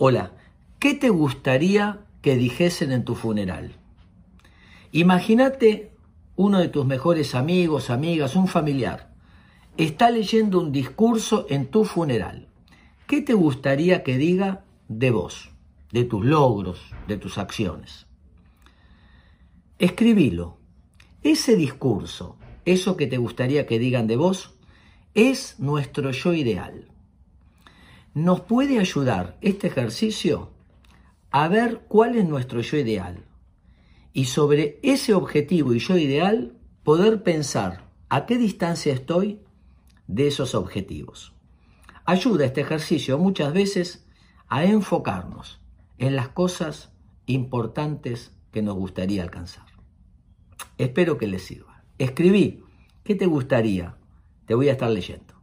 Hola, ¿qué te gustaría que dijesen en tu funeral? Imagínate uno de tus mejores amigos, amigas, un familiar, está leyendo un discurso en tu funeral. ¿Qué te gustaría que diga de vos, de tus logros, de tus acciones? Escribilo. Ese discurso, eso que te gustaría que digan de vos, es nuestro yo ideal nos puede ayudar este ejercicio a ver cuál es nuestro yo ideal y sobre ese objetivo y yo ideal poder pensar a qué distancia estoy de esos objetivos. Ayuda este ejercicio muchas veces a enfocarnos en las cosas importantes que nos gustaría alcanzar. Espero que les sirva. Escribí, ¿qué te gustaría? Te voy a estar leyendo.